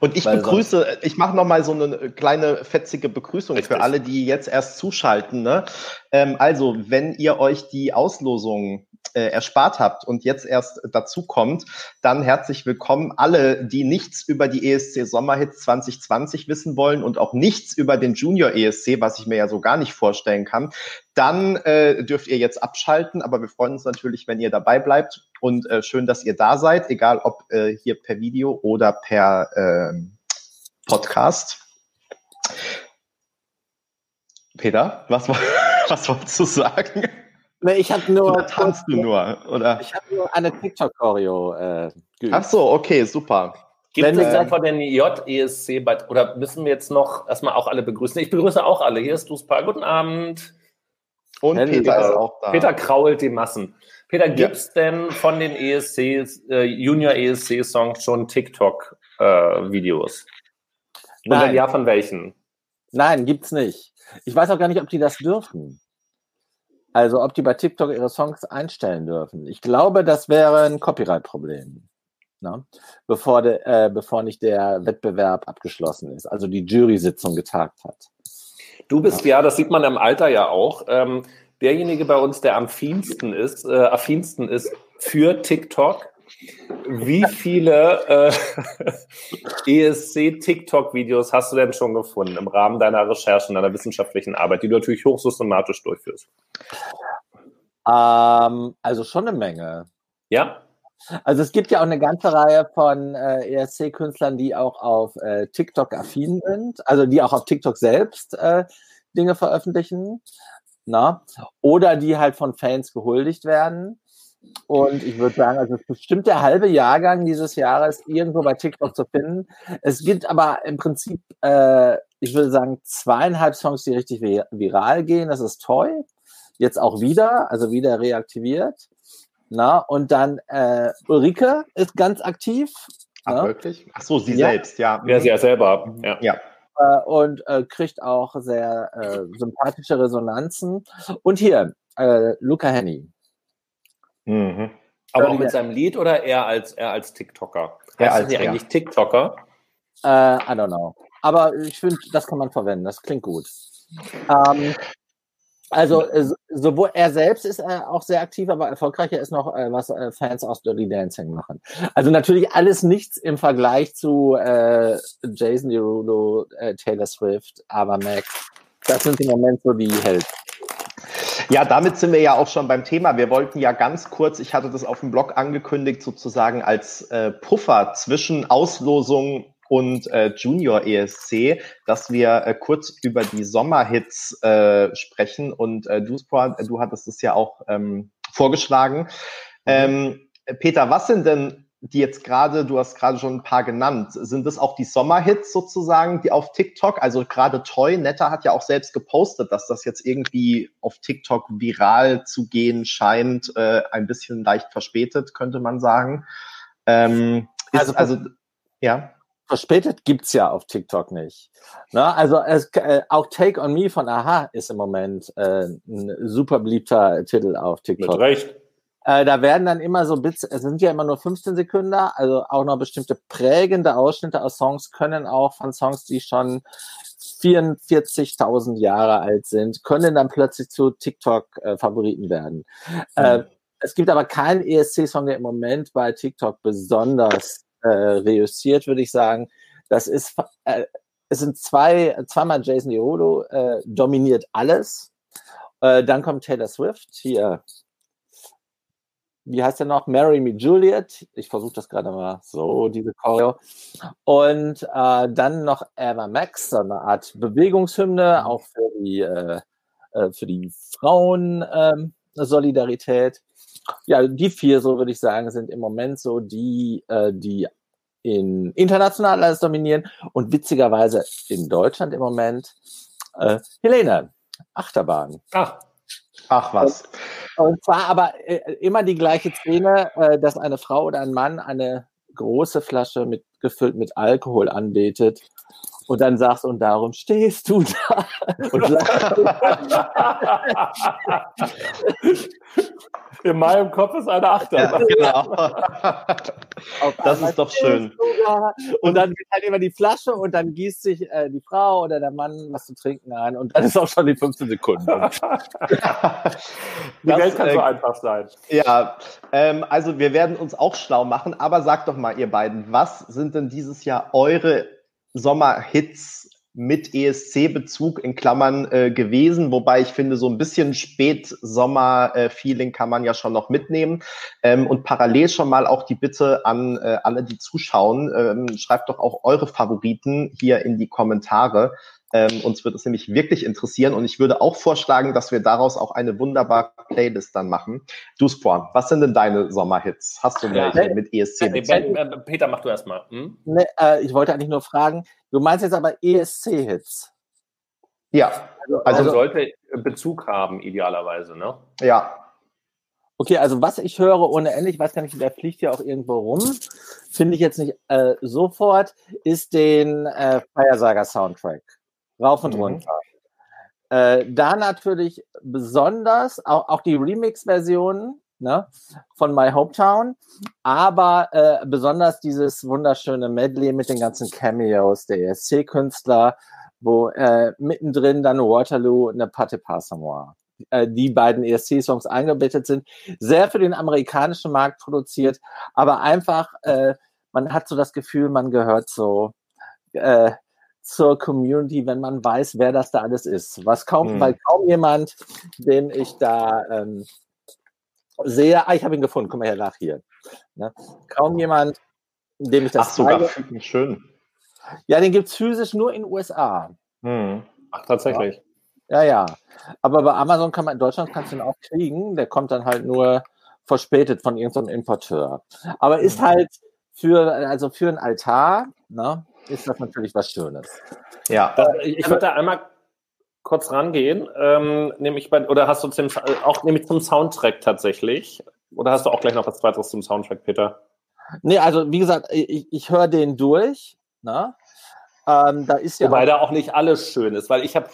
Und ich Weil begrüße, ich mache nochmal so eine kleine fetzige Begrüßung Richtig. für alle, die jetzt erst zuschalten. Ne? Ähm, also, wenn ihr euch die Auslosung äh, erspart habt und jetzt erst dazu kommt, dann herzlich willkommen alle, die nichts über die ESC Sommerhits 2020 wissen wollen und auch nichts über den Junior ESC, was ich mir ja so gar nicht vorstellen kann. Dann äh, dürft ihr jetzt abschalten, aber wir freuen uns natürlich, wenn ihr dabei bleibt und äh, schön, dass ihr da seid, egal ob äh, hier per Video oder per äh, Podcast. Peter, was, was wolltest du sagen? Nee, ich habe nur. Oder tanzt du nur? Oder? Ich habe nur eine TikTok-Choreo äh, geübt. Ach so, okay, super. Gibt Wenn, es dann von den JESC, oder müssen wir jetzt noch erstmal auch alle begrüßen? Ich begrüße auch alle. Hier ist Duspa. Guten Abend. Und Peter, Peter ist auch da. Peter krault die Massen. Peter, gibt es ja. denn von den ESCs, äh, Junior ESC-Songs schon TikTok-Videos? Äh, Nein. Und ja, von welchen? Nein, gibt's nicht. Ich weiß auch gar nicht, ob die das dürfen. Also ob die bei TikTok ihre Songs einstellen dürfen. Ich glaube, das wäre ein Copyright-Problem. Ne? Bevor, de, äh, bevor nicht der Wettbewerb abgeschlossen ist, also die Jury-Sitzung getagt hat. Du bist ja, das sieht man im Alter ja auch, ähm, derjenige bei uns, der am affinsten ist, äh, affinsten ist für TikTok wie viele äh, ESC-TikTok-Videos hast du denn schon gefunden im Rahmen deiner Recherchen, deiner wissenschaftlichen Arbeit, die du natürlich hochsystematisch durchführst? Ähm, also schon eine Menge. Ja? Also es gibt ja auch eine ganze Reihe von äh, ESC-Künstlern, die auch auf äh, TikTok affin sind, also die auch auf TikTok selbst äh, Dinge veröffentlichen. Na? Oder die halt von Fans gehuldigt werden. Und ich würde sagen, also bestimmt der halbe Jahrgang dieses Jahres irgendwo bei TikTok zu finden. Es gibt aber im Prinzip, äh, ich würde sagen, zweieinhalb Songs, die richtig viral gehen. Das ist Toy. Jetzt auch wieder, also wieder reaktiviert. Na, und dann äh, Ulrike ist ganz aktiv. Ach, na? wirklich? Ach so, sie ja. selbst, ja. Ja, sie ja selber. Ja. ja. Äh, und äh, kriegt auch sehr äh, sympathische Resonanzen. Und hier, äh, Luca Henny. Mhm. Aber auch mit seinem Lied oder eher als, eher als TikToker? Er als ja eigentlich TikToker? Äh, I don't know. Aber ich finde, das kann man verwenden. Das klingt gut. Ähm, also sowohl er selbst ist äh, auch sehr aktiv, aber erfolgreicher ist noch, äh, was äh, Fans aus Dirty Dancing machen. Also natürlich alles nichts im Vergleich zu äh, Jason Derulo, äh, Taylor Swift, aber Max. Das sind im Moment so die Helden. Ja, damit sind wir ja auch schon beim Thema. Wir wollten ja ganz kurz, ich hatte das auf dem Blog angekündigt, sozusagen als äh, Puffer zwischen Auslosung und äh, Junior ESC, dass wir äh, kurz über die Sommerhits äh, sprechen. Und äh, du, du hattest es ja auch ähm, vorgeschlagen. Mhm. Ähm, Peter, was sind denn die jetzt gerade, du hast gerade schon ein paar genannt, sind das auch die Sommerhits sozusagen, die auf TikTok, also gerade Toy, Netta hat ja auch selbst gepostet, dass das jetzt irgendwie auf TikTok viral zu gehen scheint, äh, ein bisschen leicht verspätet, könnte man sagen. Ähm, also, also, ja. Verspätet gibt's ja auf TikTok nicht. Na, also es, äh, auch Take on Me von Aha ist im Moment äh, ein super beliebter Titel auf TikTok. Mit Recht. Äh, da werden dann immer so Bits, es sind ja immer nur 15 Sekunden, also auch noch bestimmte prägende Ausschnitte aus Songs können auch von Songs, die schon 44.000 Jahre alt sind, können dann plötzlich zu TikTok-Favoriten äh, werden. Mhm. Äh, es gibt aber keinen ESC-Song, der im Moment bei TikTok besonders äh, reüssiert, würde ich sagen. Das ist, äh, es sind zwei, zweimal Jason Derulo, äh, dominiert alles. Äh, dann kommt Taylor Swift, hier wie heißt der noch? Marry Me Juliet. Ich versuche das gerade mal so, diese Choreo. Und äh, dann noch Eva Max, so eine Art Bewegungshymne, mhm. auch für die, äh, äh, für die Frauen ähm, Solidarität. Ja, die vier, so würde ich sagen, sind im Moment so die, äh, die in international alles dominieren und witzigerweise in Deutschland im Moment äh, Helene, Achterbahn. Ach, Ach was. Und, und zwar aber äh, immer die gleiche Szene, äh, dass eine Frau oder ein Mann eine große Flasche mit gefüllt mit Alkohol anbetet und dann sagst, und darum stehst du da. Und In meinem Kopf ist eine Achterbahn. Ja, genau. das ist doch schön. Und dann geht halt immer die Flasche und dann gießt sich äh, die Frau oder der Mann was zu trinken ein und dann ist auch schon die 15 Sekunden. die das, Welt kann äh, so einfach sein. Ja, ähm, also wir werden uns auch schlau machen, aber sagt doch mal, ihr beiden, was sind denn dieses Jahr eure Sommerhits mit ESC-Bezug in Klammern äh, gewesen, wobei ich finde, so ein bisschen Spätsommer-Feeling kann man ja schon noch mitnehmen. Ähm, und parallel schon mal auch die Bitte an äh, alle, die zuschauen, ähm, schreibt doch auch eure Favoriten hier in die Kommentare. Ähm, uns wird es nämlich wirklich interessieren und ich würde auch vorschlagen, dass wir daraus auch eine wunderbare Playlist dann machen. Du Spawn, was sind denn deine Sommerhits? Hast du welche ja, mit ESC? Äh, äh, Peter, mach du erstmal. Hm? Nee, äh, ich wollte eigentlich nur fragen, du meinst jetzt aber ESC-Hits? Ja. Also, also, also sollte Bezug haben, idealerweise, ne? Ja. Okay, also was ich höre ohne Ende, ich weiß gar nicht, der fliegt ja auch irgendwo rum, finde ich jetzt nicht äh, sofort, ist den äh, Feiersager Soundtrack. Rauf und mhm. runter. Äh, da natürlich besonders auch, auch die Remix-Versionen ne, von My Hometown, aber äh, besonders dieses wunderschöne Medley mit den ganzen Cameos der ESC-Künstler, wo äh, mittendrin dann Waterloo und eine Pate Passamoir äh, die beiden ESC-Songs eingebettet sind. Sehr für den amerikanischen Markt produziert, aber einfach, äh, man hat so das Gefühl, man gehört so äh, zur Community, wenn man weiß, wer das da alles ist. Was kaum, hm. weil kaum jemand, den ich da ähm, sehe, ah, ich habe ihn gefunden, komm mal her nach hier. Ne? Kaum jemand, dem ich das Ach, sogar zeige. schön. Ja, den gibt es physisch nur in den USA. Hm. Ach, tatsächlich. Ja. ja, ja. Aber bei Amazon kann man, in Deutschland kannst du ihn auch kriegen. Der kommt dann halt nur verspätet von irgendeinem Importeur. Aber ist hm. halt für, also für ein Altar, ne? Ist das natürlich was Schönes. Ja. Das, ich, ich würde da einmal kurz rangehen, ähm, nämlich bei, oder hast du zum, auch nämlich zum Soundtrack tatsächlich? Oder hast du auch gleich noch was weiteres zum Soundtrack, Peter? Nee, also wie gesagt, ich, ich höre den durch. Ne? Ähm, da ist ja Wobei da auch nicht alles schön ist, weil ich habe,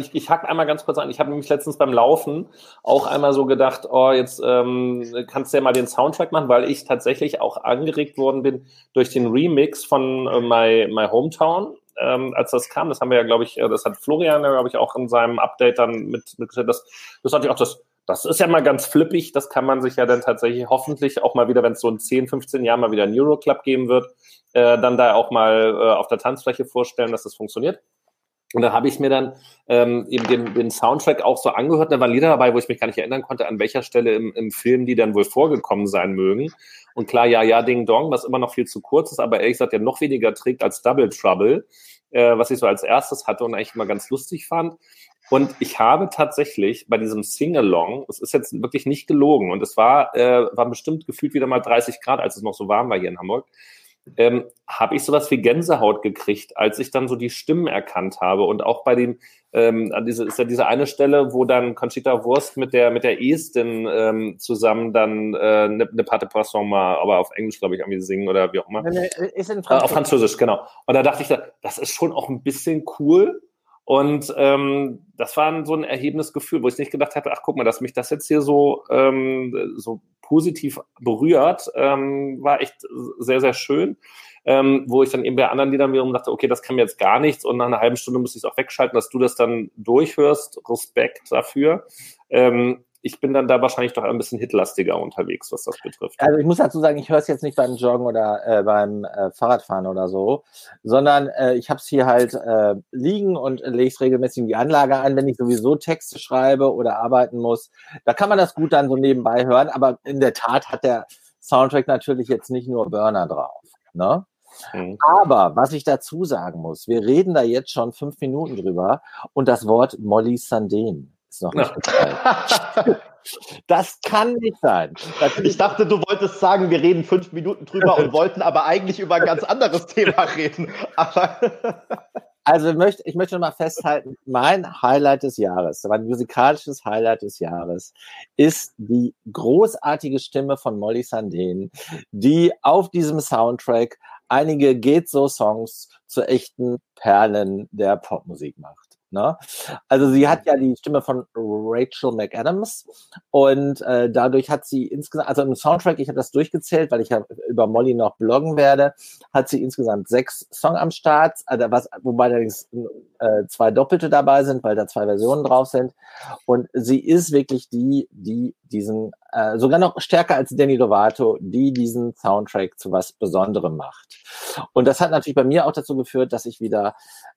ich, ich hack einmal ganz kurz an, ich habe nämlich letztens beim Laufen auch einmal so gedacht, oh, jetzt ähm, kannst du ja mal den Soundtrack machen, weil ich tatsächlich auch angeregt worden bin durch den Remix von äh, My, My Hometown, ähm, als das kam. Das haben wir ja, glaube ich, äh, das hat Florian, glaube ich, auch in seinem Update dann mit, mitgestellt. Das, das hatte ich auch das, das ist ja mal ganz flippig. Das kann man sich ja dann tatsächlich hoffentlich auch mal wieder, wenn es so in 10, 15 Jahren mal wieder einen Euroclub geben wird, äh, dann da auch mal äh, auf der Tanzfläche vorstellen, dass das funktioniert. Und da habe ich mir dann ähm, eben den, den Soundtrack auch so angehört. Da waren Lieder dabei, wo ich mich gar nicht erinnern konnte, an welcher Stelle im, im Film die dann wohl vorgekommen sein mögen. Und klar, ja, ja, Ding Dong, was immer noch viel zu kurz ist, aber ehrlich gesagt ja noch weniger trägt als Double Trouble, äh, was ich so als erstes hatte und eigentlich immer ganz lustig fand. Und ich habe tatsächlich bei diesem Sing-Along, es ist jetzt wirklich nicht gelogen, und es war, äh, war bestimmt gefühlt wieder mal 30 Grad, als es noch so warm war hier in Hamburg, ähm, habe ich sowas wie Gänsehaut gekriegt, als ich dann so die Stimmen erkannt habe und auch bei dem ähm, an diese ist ja diese eine Stelle, wo dann Conchita Wurst mit der mit der Estin ähm, zusammen dann eine äh, ne, ne Pate Poisson mal, aber auf Englisch glaube ich irgendwie singen oder wie auch immer. Ist in Französisch. Äh, auf Französisch genau. Und da dachte ich, das ist schon auch ein bisschen cool. Und ähm, das war so ein erhebendes Gefühl, wo ich nicht gedacht hatte, ach guck mal, dass mich das jetzt hier so, ähm, so positiv berührt, ähm, war echt sehr, sehr schön. Ähm, wo ich dann eben bei anderen Liedern wiederum dachte, okay, das kann mir jetzt gar nichts und nach einer halben Stunde muss ich es auch wegschalten, dass du das dann durchhörst. Respekt dafür. Ähm, ich bin dann da wahrscheinlich doch ein bisschen hitlastiger unterwegs, was das betrifft. Also ich muss dazu sagen, ich höre es jetzt nicht beim Joggen oder äh, beim äh, Fahrradfahren oder so, sondern äh, ich habe es hier halt äh, liegen und lege es regelmäßig in die Anlage an, wenn ich sowieso Texte schreibe oder arbeiten muss. Da kann man das gut dann so nebenbei hören, aber in der Tat hat der Soundtrack natürlich jetzt nicht nur Burner drauf. Ne? Mhm. Aber was ich dazu sagen muss, wir reden da jetzt schon fünf Minuten drüber und das Wort Molly Sandén ist noch nicht gefallen. Das kann nicht sein. ich dachte, du wolltest sagen, wir reden fünf Minuten drüber und wollten aber eigentlich über ein ganz anderes Thema reden. Also ich möchte, ich möchte mal festhalten, mein Highlight des Jahres, mein musikalisches Highlight des Jahres, ist die großartige Stimme von Molly Sandén, die auf diesem Soundtrack einige Geht-So-Songs zu echten Perlen der Popmusik macht. Ne? Also sie hat ja die Stimme von Rachel McAdams und äh, dadurch hat sie insgesamt, also im Soundtrack, ich habe das durchgezählt, weil ich ja über Molly noch bloggen werde, hat sie insgesamt sechs Songs am Start, also was, wobei allerdings äh, zwei Doppelte dabei sind, weil da zwei Versionen drauf sind. Und sie ist wirklich die, die diesen, äh, sogar noch stärker als Danny Lovato, die diesen Soundtrack zu was Besonderem macht. Und das hat natürlich bei mir auch dazu geführt, dass ich wieder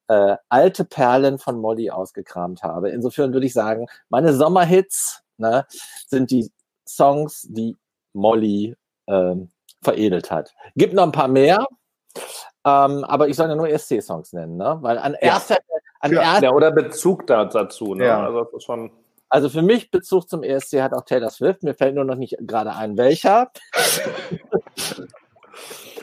äh, alte Perlen von Molly ausgekramt habe. Insofern würde ich sagen, meine Sommerhits ne, sind die Songs, die Molly ähm, veredelt hat. Gibt noch ein paar mehr, ähm, aber ich soll ja nur ESC-Songs nennen, ne? Weil an ja. erster, an ja, erster, oder Bezug dazu, ne? Ja. Also, das ist schon also für mich Bezug zum ESC hat auch Taylor Swift. Mir fällt nur noch nicht gerade ein, welcher.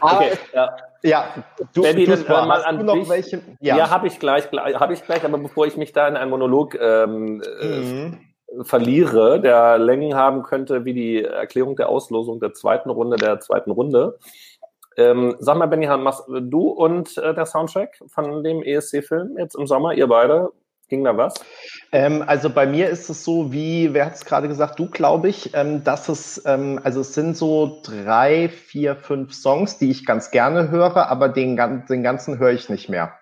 okay, ja. ja, du, Benny, du, du mal an noch dich. welche? Ja, ja habe ich gleich, habe ich gleich. Aber bevor ich mich da in einen Monolog ähm, äh, mhm. äh, verliere, der Längen haben könnte wie die Erklärung der Auslosung der zweiten Runde der zweiten Runde. Ähm, sag mal, Benny, machst du und äh, der Soundtrack von dem ESC-Film jetzt im Sommer, ihr beide, Ging da was? Ähm, also bei mir ist es so, wie, wer hat es gerade gesagt, du glaube ich, ähm, dass es, ähm, also es sind so drei, vier, fünf Songs, die ich ganz gerne höre, aber den, den ganzen höre ich nicht mehr.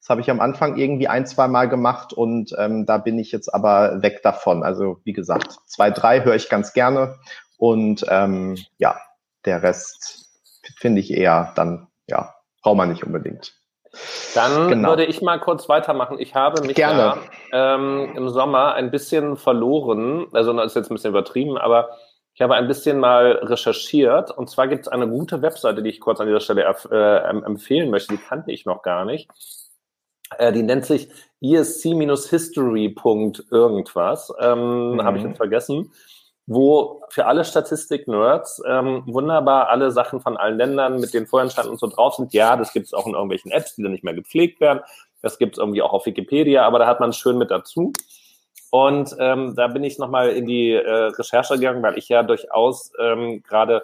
Das habe ich am Anfang irgendwie ein, zwei Mal gemacht und ähm, da bin ich jetzt aber weg davon. Also wie gesagt, zwei, drei höre ich ganz gerne und ähm, ja, der Rest finde ich eher dann, ja, braucht man nicht unbedingt. Dann genau. würde ich mal kurz weitermachen. Ich habe mich Gerne. Ja, ähm, im Sommer ein bisschen verloren, also das ist jetzt ein bisschen übertrieben, aber ich habe ein bisschen mal recherchiert und zwar gibt es eine gute Webseite, die ich kurz an dieser Stelle äh, empfehlen möchte, die kannte ich noch gar nicht. Äh, die nennt sich esc-history. irgendwas, ähm, mhm. habe ich jetzt vergessen wo für alle Statistik-Nerds ähm, wunderbar alle Sachen von allen Ländern mit den Vorentscheidungen und so drauf sind. Ja, das gibt es auch in irgendwelchen Apps, die dann nicht mehr gepflegt werden. Das gibt es irgendwie auch auf Wikipedia, aber da hat man schön mit dazu. Und ähm, da bin ich nochmal in die äh, Recherche gegangen, weil ich ja durchaus ähm, gerade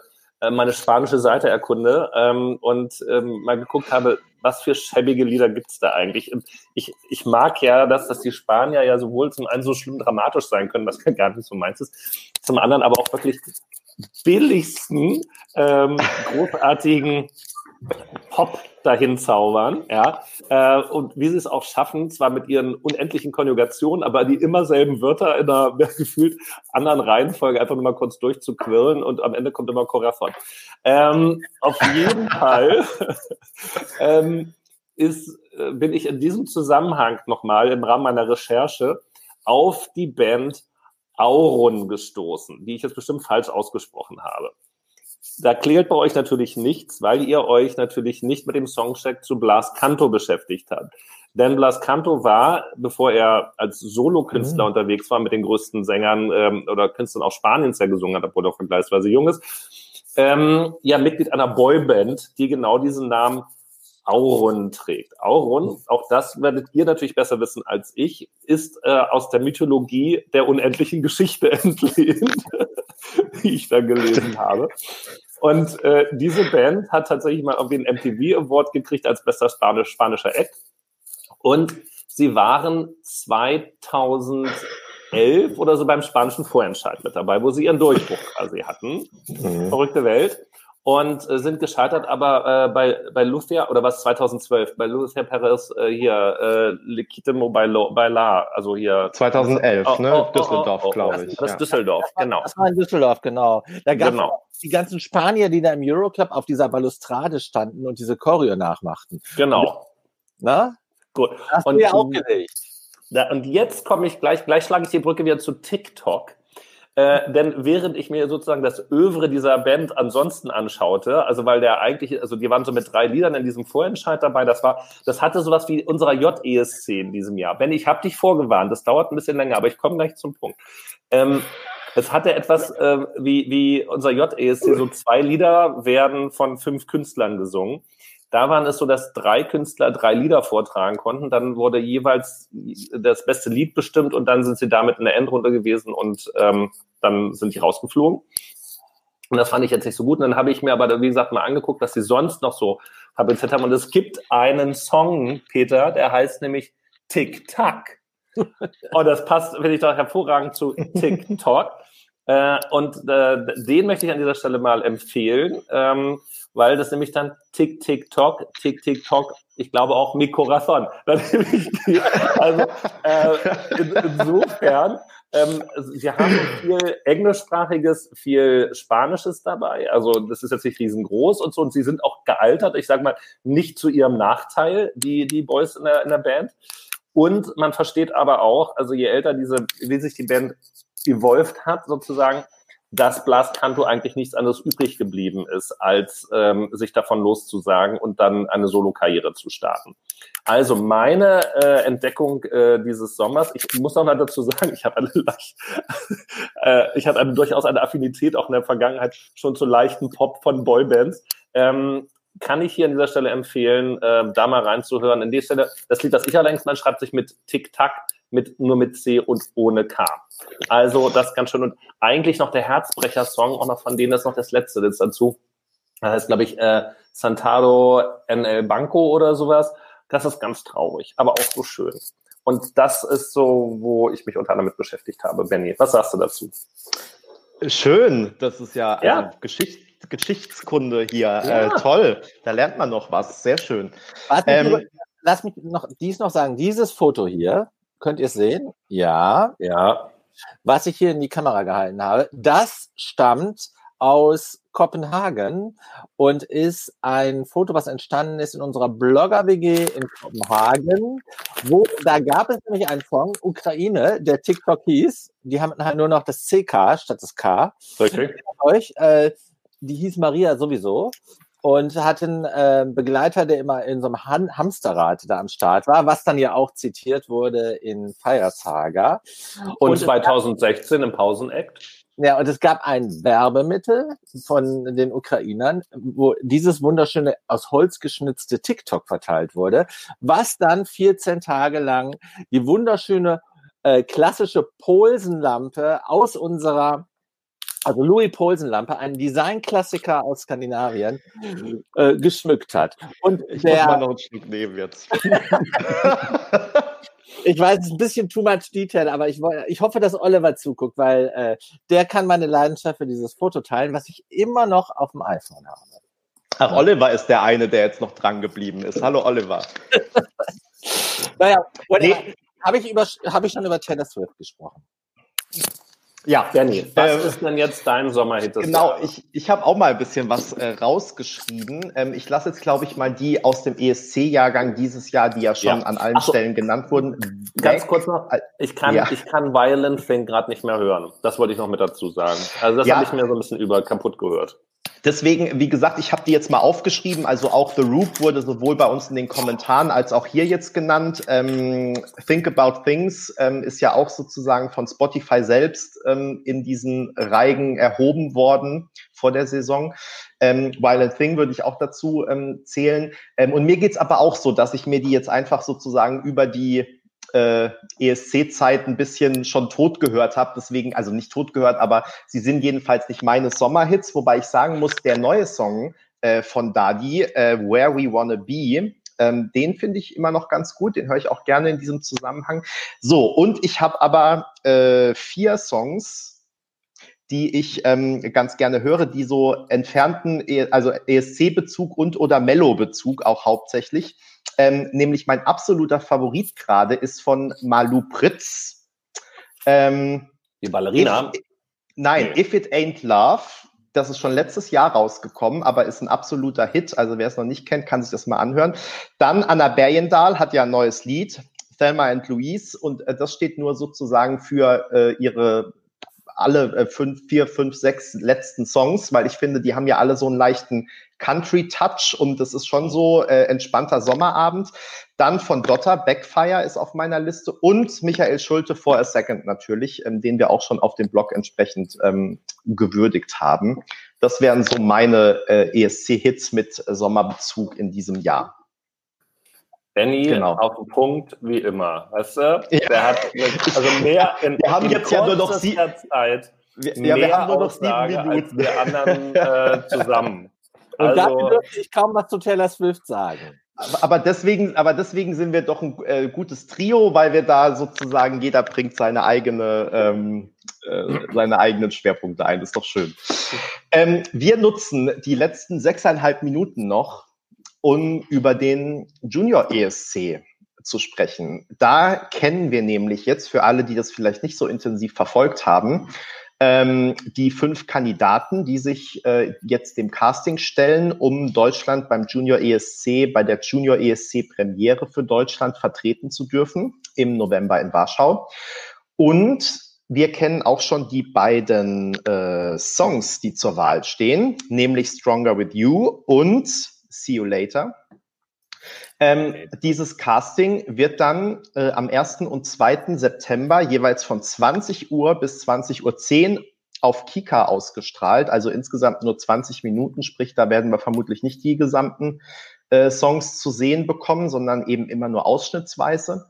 meine spanische Seite erkunde ähm, und ähm, mal geguckt habe, was für schäbige Lieder gibt's da eigentlich? Und ich, ich mag ja, dass, dass die Spanier ja sowohl zum einen so schlimm dramatisch sein können, was gar nicht so meins ist, zum anderen aber auch wirklich billigsten, ähm, großartigen Pop dahin zaubern, ja, äh, und wie sie es auch schaffen, zwar mit ihren unendlichen Konjugationen, aber die immer selben Wörter in einer gefühlt anderen Reihenfolge einfach nur mal kurz durchzuquirlen und am Ende kommt immer Corazon. Ähm, auf jeden Fall ähm, ist, äh, bin ich in diesem Zusammenhang nochmal im Rahmen meiner Recherche auf die Band Auron gestoßen, die ich jetzt bestimmt falsch ausgesprochen habe da klärt bei euch natürlich nichts, weil ihr euch natürlich nicht mit dem Songcheck zu Blas Canto beschäftigt habt. Denn Blas Canto war, bevor er als Solokünstler mhm. unterwegs war mit den größten Sängern ähm, oder Künstlern auch Spaniens ja gesungen hat, obwohl er vergleichsweise jung ist, ähm, ja Mitglied einer Boyband, die genau diesen Namen Auron trägt. Auron, auch das werdet ihr natürlich besser wissen als ich, ist äh, aus der Mythologie der unendlichen Geschichte entlehnt, die ich da gelesen habe. Und äh, diese Band hat tatsächlich mal irgendwie einen MTV Award gekriegt als bester Spanisch, spanischer Act. Und sie waren 2011 oder so beim spanischen Vorentscheid mit dabei, wo sie ihren Durchbruch quasi hatten. Mhm. Verrückte Welt und äh, sind gescheitert, aber äh, bei, bei Lucia, oder was 2012, bei Lucia Perez äh, hier, äh, Legitimo bei, bei La, also hier. 2011, oh, ne? Oh, oh, Düsseldorf, oh, oh, glaube ich. Das, ja. Düsseldorf, genau. Das war in Düsseldorf, genau. Da gab genau. die ganzen Spanier, die da im Euroclub auf dieser Balustrade standen und diese Choreo nachmachten. Genau. Na? Gut. Hast und, du ja aufgelegt. Ja, und jetzt komme ich gleich, gleich schlage ich die Brücke wieder zu TikTok. Äh, denn während ich mir sozusagen das Övre dieser Band ansonsten anschaute, also weil der eigentlich, also die waren so mit drei Liedern in diesem Vorentscheid dabei, das war, das hatte sowas wie unserer JESC in diesem Jahr. Ben, ich habe dich vorgewarnt, das dauert ein bisschen länger, aber ich komme gleich zum Punkt. Ähm, es hatte etwas äh, wie, wie unser JESC, so zwei Lieder werden von fünf Künstlern gesungen. Da waren es so, dass drei Künstler drei Lieder vortragen konnten. Dann wurde jeweils das beste Lied bestimmt und dann sind sie damit in der Endrunde gewesen und ähm, dann sind die rausgeflogen. Und das fand ich jetzt nicht so gut. Und dann habe ich mir aber, wie gesagt, mal angeguckt, was sie sonst noch so fabriziert haben. Und es gibt einen Song, Peter, der heißt nämlich Tick-Tack. Und das passt, finde ich doch hervorragend zu TikTok. Äh, und äh, den möchte ich an dieser Stelle mal empfehlen, ähm, weil das nämlich dann Tick, Tick, Tock, Tick, Tick, Tock, ich glaube auch Mikorathon. also äh, in, insofern, ähm, wir haben viel Englischsprachiges, viel Spanisches dabei. Also das ist jetzt nicht riesengroß und so. Und sie sind auch gealtert, ich sage mal, nicht zu ihrem Nachteil, die, die Boys in der, in der Band. Und man versteht aber auch, also je älter diese, wie sich die Band evolved hat, sozusagen, dass Blast Canto eigentlich nichts anderes übrig geblieben ist, als ähm, sich davon loszusagen und dann eine Solo-Karriere zu starten. Also meine äh, Entdeckung äh, dieses Sommers, ich muss noch mal dazu sagen, ich habe eine äh, ich hatte eine, durchaus eine Affinität auch in der Vergangenheit schon zu leichten Pop von Boybands. Ähm, kann ich hier an dieser Stelle empfehlen, äh, da mal reinzuhören. In der Stelle, das Lied, das ich allerdings man schreibt sich mit Tick-Tack, mit, nur mit C und ohne K. Also das ist ganz schön. Und eigentlich noch der Herzbrecher-Song, auch noch von denen ist noch das letzte jetzt dazu. Das heißt, glaube ich, äh, Santado NL Banco oder sowas. Das ist ganz traurig, aber auch so schön. Und das ist so, wo ich mich unter anderem mit beschäftigt habe. Benny, was sagst du dazu? Schön, das ist ja, ja. Also Geschichte Geschichtskunde hier. Ja. Äh, toll, da lernt man noch was. Sehr schön. Ähm, lass mich noch dies noch sagen. Dieses Foto hier, könnt ihr es sehen? Ja. Ja. Was ich hier in die Kamera gehalten habe, das stammt aus Kopenhagen und ist ein Foto, was entstanden ist in unserer Blogger-WG in Kopenhagen. Wo, da gab es nämlich einen Song, Ukraine, der TikTok hieß. Die haben halt nur noch das CK statt das K. Okay. Euch, äh, die hieß Maria sowieso und hatte einen äh, Begleiter, der immer in so einem Han Hamsterrad da am Start war, was dann ja auch zitiert wurde in Feiersaga. Und, und 2016 im Pausenakt. Ja, und es gab ein Werbemittel von den Ukrainern, wo dieses wunderschöne aus Holz geschnitzte TikTok verteilt wurde, was dann 14 Tage lang die wunderschöne äh, klassische Polsenlampe aus unserer also Louis Polsenlampe, ein Designklassiker aus Skandinavien, äh, geschmückt hat. Und ich der, muss mal noch einen Schluck nehmen jetzt. ich weiß, es ist ein bisschen too much detail, aber ich, ich hoffe, dass Oliver zuguckt, weil äh, der kann meine Leidenschaft für dieses Foto teilen, was ich immer noch auf dem iPhone habe. Ach, Oliver ist der eine, der jetzt noch dran geblieben ist. Hallo, Oliver. naja, nee. habe ich, hab ich schon über Taylor Swift gesprochen? Ja, Benny, was äh, ist denn jetzt dein Sommerhit? Genau, ich, ich habe auch mal ein bisschen was äh, rausgeschrieben. Ähm, ich lasse jetzt, glaube ich, mal die aus dem ESC-Jahrgang dieses Jahr, die ja schon ja. an allen so. Stellen genannt wurden. Ganz weg. kurz noch, ich kann, ja. ich kann Violent Thing gerade nicht mehr hören. Das wollte ich noch mit dazu sagen. Also das ja. habe ich mir so ein bisschen über kaputt gehört. Deswegen, wie gesagt, ich habe die jetzt mal aufgeschrieben. Also auch The Roop wurde sowohl bei uns in den Kommentaren als auch hier jetzt genannt. Ähm, Think About Things ähm, ist ja auch sozusagen von Spotify selbst ähm, in diesen Reigen erhoben worden vor der Saison. Ähm, Violent Thing würde ich auch dazu ähm, zählen. Ähm, und mir geht's aber auch so, dass ich mir die jetzt einfach sozusagen über die äh, ESC-Zeit ein bisschen schon tot gehört habe. Deswegen, also nicht tot gehört, aber sie sind jedenfalls nicht meine Sommerhits. Wobei ich sagen muss, der neue Song äh, von Dadi, äh, Where We Wanna Be, ähm, den finde ich immer noch ganz gut. Den höre ich auch gerne in diesem Zusammenhang. So, und ich habe aber äh, vier Songs, die ich ähm, ganz gerne höre, die so entfernten, e, also ESC-Bezug und oder Mellow-Bezug auch hauptsächlich ähm, nämlich mein absoluter Favorit gerade ist von Malu Pritz. Ähm, Die Ballerina? If, nein, nee. If It Ain't Love. Das ist schon letztes Jahr rausgekommen, aber ist ein absoluter Hit. Also wer es noch nicht kennt, kann sich das mal anhören. Dann Anna Berjendahl hat ja ein neues Lied, Thelma and Louise, und äh, das steht nur sozusagen für äh, ihre alle äh, fünf, vier, fünf, sechs letzten Songs, weil ich finde, die haben ja alle so einen leichten Country-Touch und das ist schon so äh, entspannter Sommerabend. Dann von Dotter, Backfire ist auf meiner Liste und Michael Schulte For a Second natürlich, ähm, den wir auch schon auf dem Blog entsprechend ähm, gewürdigt haben. Das wären so meine äh, ESC-Hits mit Sommerbezug in diesem Jahr. Benny genau. auf den Punkt wie immer, weißt du? Ja. Der hat also mehr in, Wir haben jetzt ja nur noch sie Zeit wir, ja, wir haben nur noch sieben Minuten. als wir anderen äh, zusammen. Und also, da dürfte ich kaum was zu Taylor Swift sagen. Aber deswegen, aber deswegen sind wir doch ein äh, gutes Trio, weil wir da sozusagen jeder bringt seine eigene, ähm, äh, seine eigenen Schwerpunkte ein. Das ist doch schön. Ähm, wir nutzen die letzten sechseinhalb Minuten noch, um über den Junior ESC zu sprechen. Da kennen wir nämlich jetzt für alle, die das vielleicht nicht so intensiv verfolgt haben, ähm, die fünf Kandidaten, die sich äh, jetzt dem Casting stellen, um Deutschland beim Junior ESC, bei der Junior ESC Premiere für Deutschland vertreten zu dürfen im November in Warschau. Und wir kennen auch schon die beiden äh, Songs, die zur Wahl stehen, nämlich Stronger with You und See You Later. Ähm, dieses Casting wird dann äh, am 1. und 2. September jeweils von 20 Uhr bis 20.10 Uhr auf Kika ausgestrahlt, also insgesamt nur 20 Minuten, sprich, da werden wir vermutlich nicht die gesamten äh, Songs zu sehen bekommen, sondern eben immer nur ausschnittsweise.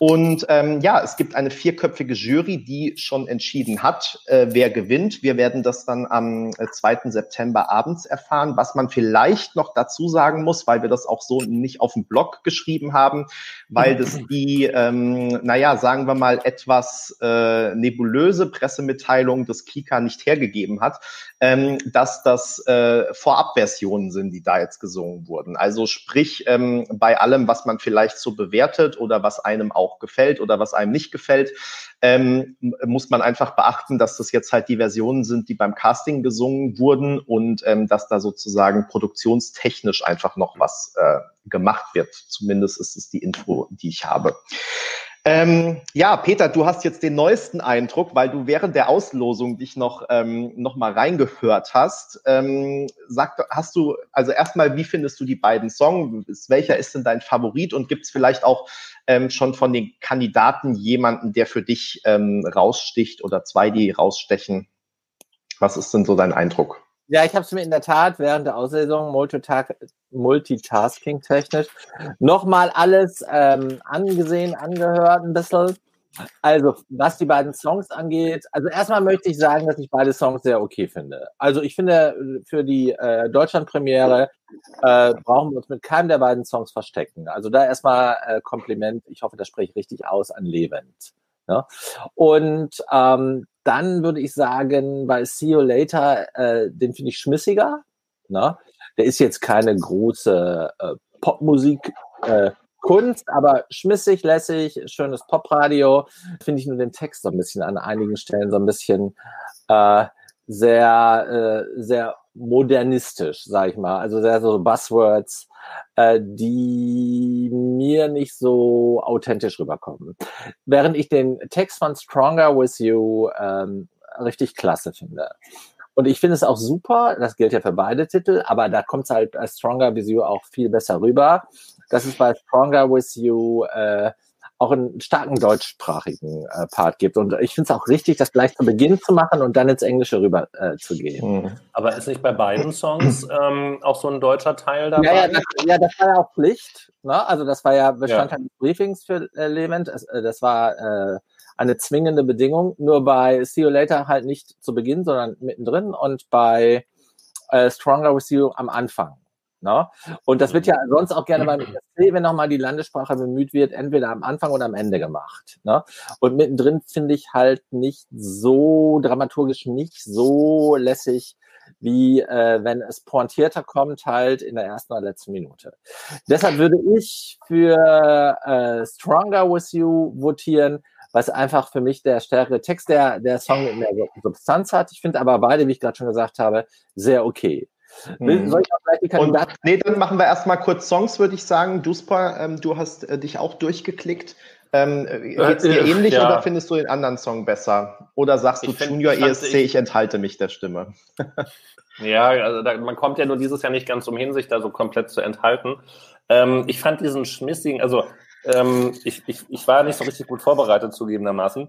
Und ähm, ja, es gibt eine vierköpfige Jury, die schon entschieden hat, äh, wer gewinnt. Wir werden das dann am äh, 2. September abends erfahren. Was man vielleicht noch dazu sagen muss, weil wir das auch so nicht auf dem Blog geschrieben haben, weil das die, ähm, naja, sagen wir mal, etwas äh, nebulöse Pressemitteilung des Kika nicht hergegeben hat, ähm, dass das äh, Vorabversionen sind, die da jetzt gesungen wurden. Also sprich, ähm, bei allem, was man vielleicht so bewertet oder was einem auch gefällt oder was einem nicht gefällt, ähm, muss man einfach beachten, dass das jetzt halt die Versionen sind, die beim Casting gesungen wurden und ähm, dass da sozusagen produktionstechnisch einfach noch was äh, gemacht wird. Zumindest ist es die Info, die ich habe. Ähm, ja, Peter, du hast jetzt den neuesten Eindruck, weil du während der Auslosung dich noch, ähm, noch mal reingehört hast. Ähm, sag, hast du, also erstmal, wie findest du die beiden Songs? Welcher ist denn dein Favorit? Und gibt es vielleicht auch ähm, schon von den Kandidaten jemanden, der für dich ähm, raussticht oder zwei, die rausstechen? Was ist denn so dein Eindruck? Ja, ich habe es mir in der Tat während der Aussaison Multitasking technisch nochmal alles ähm, angesehen, angehört ein bisschen. Also, was die beiden Songs angeht, also erstmal möchte ich sagen, dass ich beide Songs sehr okay finde. Also ich finde, für die äh, Deutschland-Premiere äh, brauchen wir uns mit keinem der beiden Songs verstecken. Also da erstmal äh, Kompliment, ich hoffe, das spreche ich richtig aus, an Levent. Ja? Und ähm, dann würde ich sagen, bei See You Later, äh, den finde ich schmissiger. Ne? Der ist jetzt keine große äh, Popmusik. Äh, aber schmissig, lässig, schönes Popradio. Finde ich nur den Text so ein bisschen an einigen Stellen so ein bisschen äh, sehr, äh, sehr modernistisch, sag ich mal. Also sehr so Buzzwords, äh, die mir nicht so authentisch rüberkommen. Während ich den Text von Stronger With You ähm, richtig klasse finde. Und ich finde es auch super, das gilt ja für beide Titel, aber da kommt es halt bei Stronger With You auch viel besser rüber. Das ist bei Stronger With You äh, auch einen starken deutschsprachigen äh, Part gibt. Und ich finde es auch richtig, das gleich zu Beginn zu machen und dann ins Englische rüber äh, zu gehen. Mhm. Aber ist nicht bei beiden Songs ähm, auch so ein deutscher Teil dabei? Ja, ja, das, ja, das war ja auch Pflicht. Ne? Also das war ja Bestandteil ja. des Briefings für äh, Levent. Es, äh, das war äh, eine zwingende Bedingung. Nur bei See You Later halt nicht zu Beginn, sondern mittendrin und bei äh, Stronger With You am Anfang. Ne? Und das wird ja mhm. sonst auch gerne beim ESC, wenn nochmal die Landessprache bemüht wird, entweder am Anfang oder am Ende gemacht. Ne? Und mittendrin finde ich halt nicht so dramaturgisch nicht so lässig, wie äh, wenn es pointierter kommt, halt in der ersten oder letzten Minute. Deshalb würde ich für äh, Stronger With You votieren, was einfach für mich der stärkere Text der, der Song in der Substanz hat. Ich finde aber beide, wie ich gerade schon gesagt habe, sehr okay. Mhm. Soll ich auch gleich die Kandidaten? Und, nee, dann machen wir erstmal kurz Songs, würde ich sagen. Duspa, ähm, du hast äh, dich auch durchgeklickt. Ähm, äh, Geht dir äh, ähnlich ja. oder findest du den anderen Song besser? Oder sagst du ich Junior find, ESC, ich, ich, enthalte mich der Stimme? ja, also da, man kommt ja nur dieses Jahr nicht ganz umhin, sich da so komplett zu enthalten. Ähm, ich fand diesen schmissigen, also ähm, ich, ich, ich war nicht so richtig gut vorbereitet zugegebenermaßen.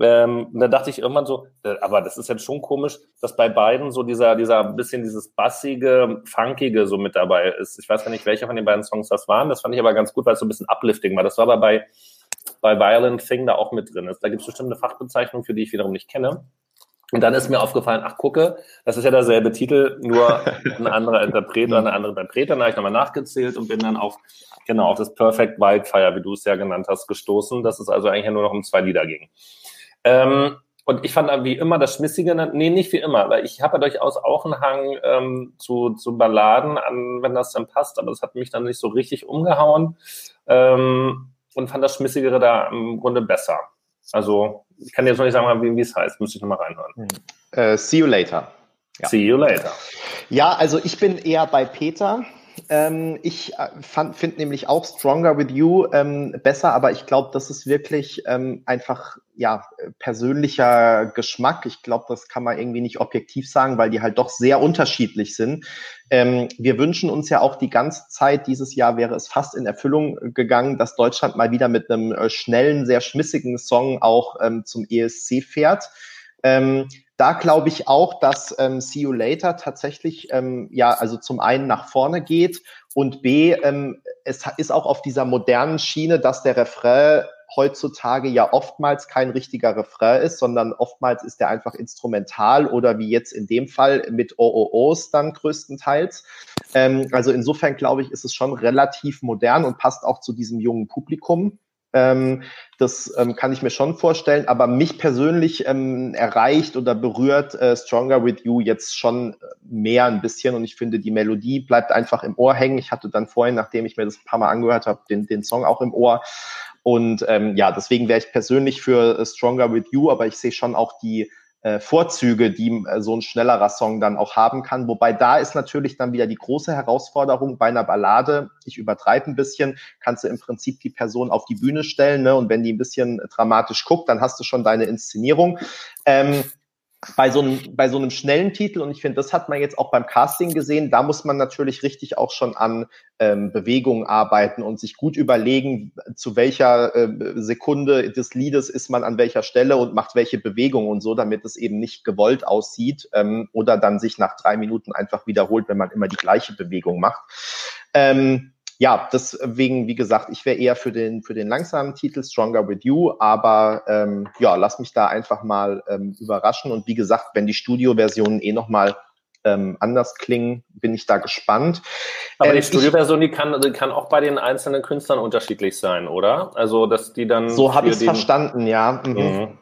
Ähm, und da dachte ich irgendwann so, äh, aber das ist jetzt schon komisch, dass bei beiden so dieser, dieser bisschen dieses bassige, funkige so mit dabei ist. Ich weiß ja nicht, welcher von den beiden Songs das waren. Das fand ich aber ganz gut, weil es so ein bisschen uplifting war. Das war aber bei, bei Violent Thing da auch mit drin. Da gibt es bestimmt eine Fachbezeichnung, für die ich wiederum nicht kenne. Und dann ist mir aufgefallen, ach gucke, das ist ja derselbe Titel, nur ein anderer Interpret oder eine andere Interpreter. Dann habe ich nochmal nachgezählt und bin dann auf, genau, auf das Perfect Wildfire, wie du es ja genannt hast, gestoßen, dass es also eigentlich nur noch um zwei Lieder ging. Ähm, und ich fand wie immer das Schmissige, nee, nicht wie immer, weil ich habe ja durchaus auch einen Hang ähm, zu, zu Balladen, an, wenn das dann passt, aber das hat mich dann nicht so richtig umgehauen ähm, und fand das Schmissigere da im Grunde besser. Also ich kann jetzt noch nicht sagen, wie, es heißt, müsste ich nochmal reinhören. Uh, see you later. Ja. See you later. Ja, also ich bin eher bei Peter. Ähm, ich äh, finde nämlich auch Stronger with You ähm, besser, aber ich glaube, das ist wirklich ähm, einfach ja persönlicher Geschmack. Ich glaube, das kann man irgendwie nicht objektiv sagen, weil die halt doch sehr unterschiedlich sind. Ähm, wir wünschen uns ja auch die ganze Zeit, dieses Jahr wäre es fast in Erfüllung gegangen, dass Deutschland mal wieder mit einem äh, schnellen, sehr schmissigen Song auch ähm, zum ESC fährt. Ähm, da glaube ich auch, dass ähm, See You Later tatsächlich ähm, ja also zum einen nach vorne geht und B ähm, es ist auch auf dieser modernen Schiene, dass der Refrain heutzutage ja oftmals kein richtiger Refrain ist, sondern oftmals ist der einfach instrumental oder wie jetzt in dem Fall mit OOOs dann größtenteils. Ähm, also insofern glaube ich, ist es schon relativ modern und passt auch zu diesem jungen Publikum. Ähm, das ähm, kann ich mir schon vorstellen, aber mich persönlich ähm, erreicht oder berührt äh, Stronger with You jetzt schon mehr ein bisschen und ich finde, die Melodie bleibt einfach im Ohr hängen. Ich hatte dann vorhin, nachdem ich mir das ein paar Mal angehört habe, den, den Song auch im Ohr. Und ähm, ja, deswegen wäre ich persönlich für äh, Stronger with You, aber ich sehe schon auch die äh, Vorzüge, die äh, so ein schnellerer Song dann auch haben kann. Wobei da ist natürlich dann wieder die große Herausforderung bei einer Ballade. Ich übertreibe ein bisschen, kannst du im Prinzip die Person auf die Bühne stellen, ne? Und wenn die ein bisschen dramatisch guckt, dann hast du schon deine Inszenierung. Ähm, bei so einem, bei so einem schnellen Titel, und ich finde, das hat man jetzt auch beim Casting gesehen, da muss man natürlich richtig auch schon an ähm, Bewegungen arbeiten und sich gut überlegen, zu welcher äh, Sekunde des Liedes ist man an welcher Stelle und macht welche Bewegung und so, damit es eben nicht gewollt aussieht ähm, oder dann sich nach drei Minuten einfach wiederholt, wenn man immer die gleiche Bewegung macht. Ähm, ja, deswegen, wie gesagt, ich wäre eher für den, für den langsamen Titel Stronger with You, aber ähm, ja, lass mich da einfach mal ähm, überraschen. Und wie gesagt, wenn die Studioversionen eh nochmal ähm, anders klingen, bin ich da gespannt. Aber die ähm, Studioversion, die kann, die kann auch bei den einzelnen Künstlern unterschiedlich sein, oder? Also, dass die dann. So habe ich es verstanden, ja. Mhm. Mhm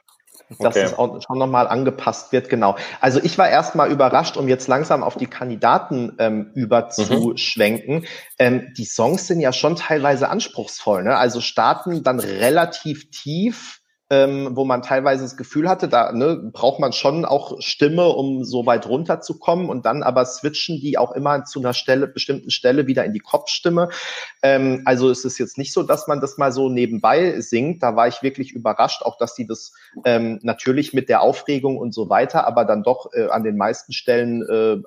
dass okay. es auch schon nochmal angepasst wird, genau. Also ich war erstmal überrascht, um jetzt langsam auf die Kandidaten ähm, überzuschwenken. Mhm. Ähm, die Songs sind ja schon teilweise anspruchsvoll, ne? Also starten dann relativ tief ähm, wo man teilweise das Gefühl hatte, da ne, braucht man schon auch Stimme, um so weit runterzukommen und dann aber switchen die auch immer zu einer Stelle, bestimmten Stelle wieder in die Kopfstimme. Ähm, also es ist jetzt nicht so, dass man das mal so nebenbei singt. Da war ich wirklich überrascht, auch dass die das ähm, natürlich mit der Aufregung und so weiter, aber dann doch äh, an den meisten Stellen äh,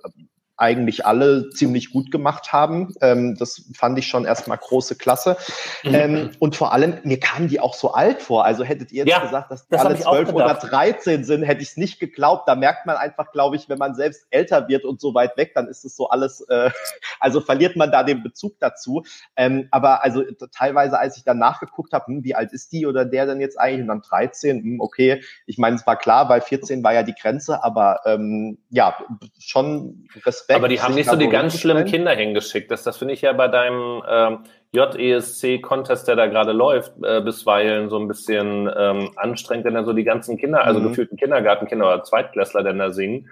eigentlich alle ziemlich gut gemacht haben. Ähm, das fand ich schon erstmal große Klasse. Mhm. Ähm, und vor allem, mir kamen die auch so alt vor. Also hättet ihr jetzt ja, gesagt, dass die das alle zwölf oder dreizehn sind, hätte ich es nicht geglaubt. Da merkt man einfach, glaube ich, wenn man selbst älter wird und so weit weg, dann ist es so alles, äh, also verliert man da den Bezug dazu. Ähm, aber also teilweise, als ich dann nachgeguckt habe, hm, wie alt ist die oder der denn jetzt eigentlich? Und dann 13, hm, okay. Ich meine, es war klar, weil 14 war ja die Grenze, aber ähm, ja, schon Respekt Respekt. Aber die haben nicht so die ganz schlimmen Kinder hingeschickt. Das, das finde ich ja bei deinem ähm, JESC-Contest, der da gerade läuft, äh, bisweilen so ein bisschen ähm, anstrengend, wenn da so die ganzen Kinder, also mhm. gefühlten Kindergartenkinder oder Zweitklässler denn da singen.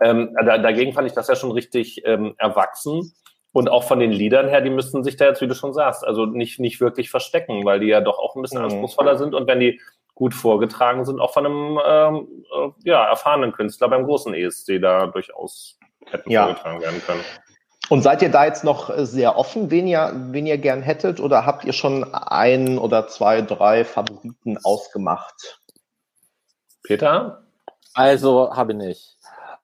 Ähm, da, dagegen fand ich das ja schon richtig ähm, erwachsen. Und auch von den Liedern her, die müssten sich da jetzt, wie du schon sagst, also nicht, nicht wirklich verstecken, weil die ja doch auch ein bisschen mhm. anspruchsvoller sind. Und wenn die gut vorgetragen sind, auch von einem ähm, äh, ja, erfahrenen Künstler beim großen ESC da durchaus hätten ja. vorgetragen werden können. Und seid ihr da jetzt noch sehr offen, wen ihr, wen ihr gern hättet, oder habt ihr schon ein oder zwei, drei Favoriten ausgemacht? Peter? Also habe ich nicht.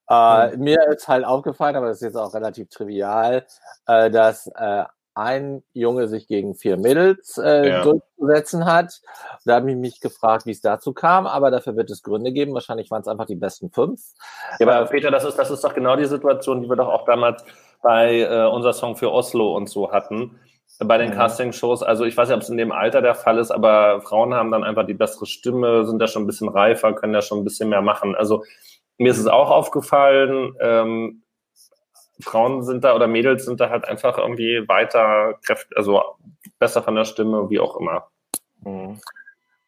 Äh, hm. Mir ist halt aufgefallen, aber das ist jetzt auch relativ trivial, äh, dass äh, ein Junge sich gegen vier Mädels äh, ja. durchzusetzen hat. Da habe ich mich gefragt, wie es dazu kam, aber dafür wird es Gründe geben. Wahrscheinlich waren es einfach die besten fünf. Ja, aber Peter, das ist, das ist doch genau die Situation, die wir doch auch damals bei äh, unser Song für Oslo und so hatten, bei den mhm. Castingshows. Also ich weiß nicht, ob es in dem Alter der Fall ist, aber Frauen haben dann einfach die bessere Stimme, sind da schon ein bisschen reifer, können da schon ein bisschen mehr machen. Also mir ist es auch aufgefallen, ähm, Frauen sind da oder Mädels sind da halt einfach irgendwie weiter kräftig, also besser von der Stimme, wie auch immer. Mhm.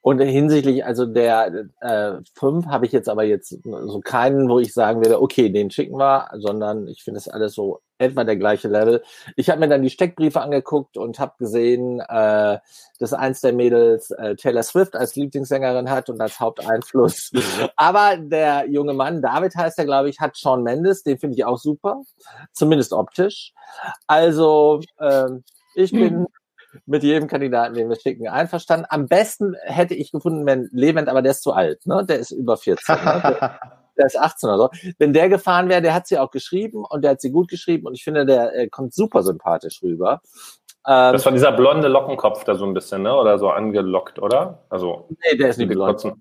Und hinsichtlich, also der äh, fünf habe ich jetzt aber jetzt so keinen, wo ich sagen würde, okay, den schicken wir, sondern ich finde es alles so etwa der gleiche Level. Ich habe mir dann die Steckbriefe angeguckt und habe gesehen, äh, dass eins der Mädels äh, Taylor Swift als Lieblingssängerin hat und als Haupteinfluss. aber der junge Mann, David heißt er, glaube ich, hat Sean Mendes, den finde ich auch super, zumindest optisch. Also äh, ich bin mit jedem Kandidaten, den wir schicken, einverstanden. Am besten hätte ich gefunden, wenn Levent, aber der ist zu alt, ne? Der ist über 14. Ne? Der, der, ist 18 oder so. Wenn der gefahren wäre, der hat sie auch geschrieben und der hat sie gut geschrieben und ich finde, der äh, kommt super sympathisch rüber. Ähm, das war dieser blonde Lockenkopf da so ein bisschen, ne? Oder so angelockt, oder? Also. Nee, der ist nicht blond.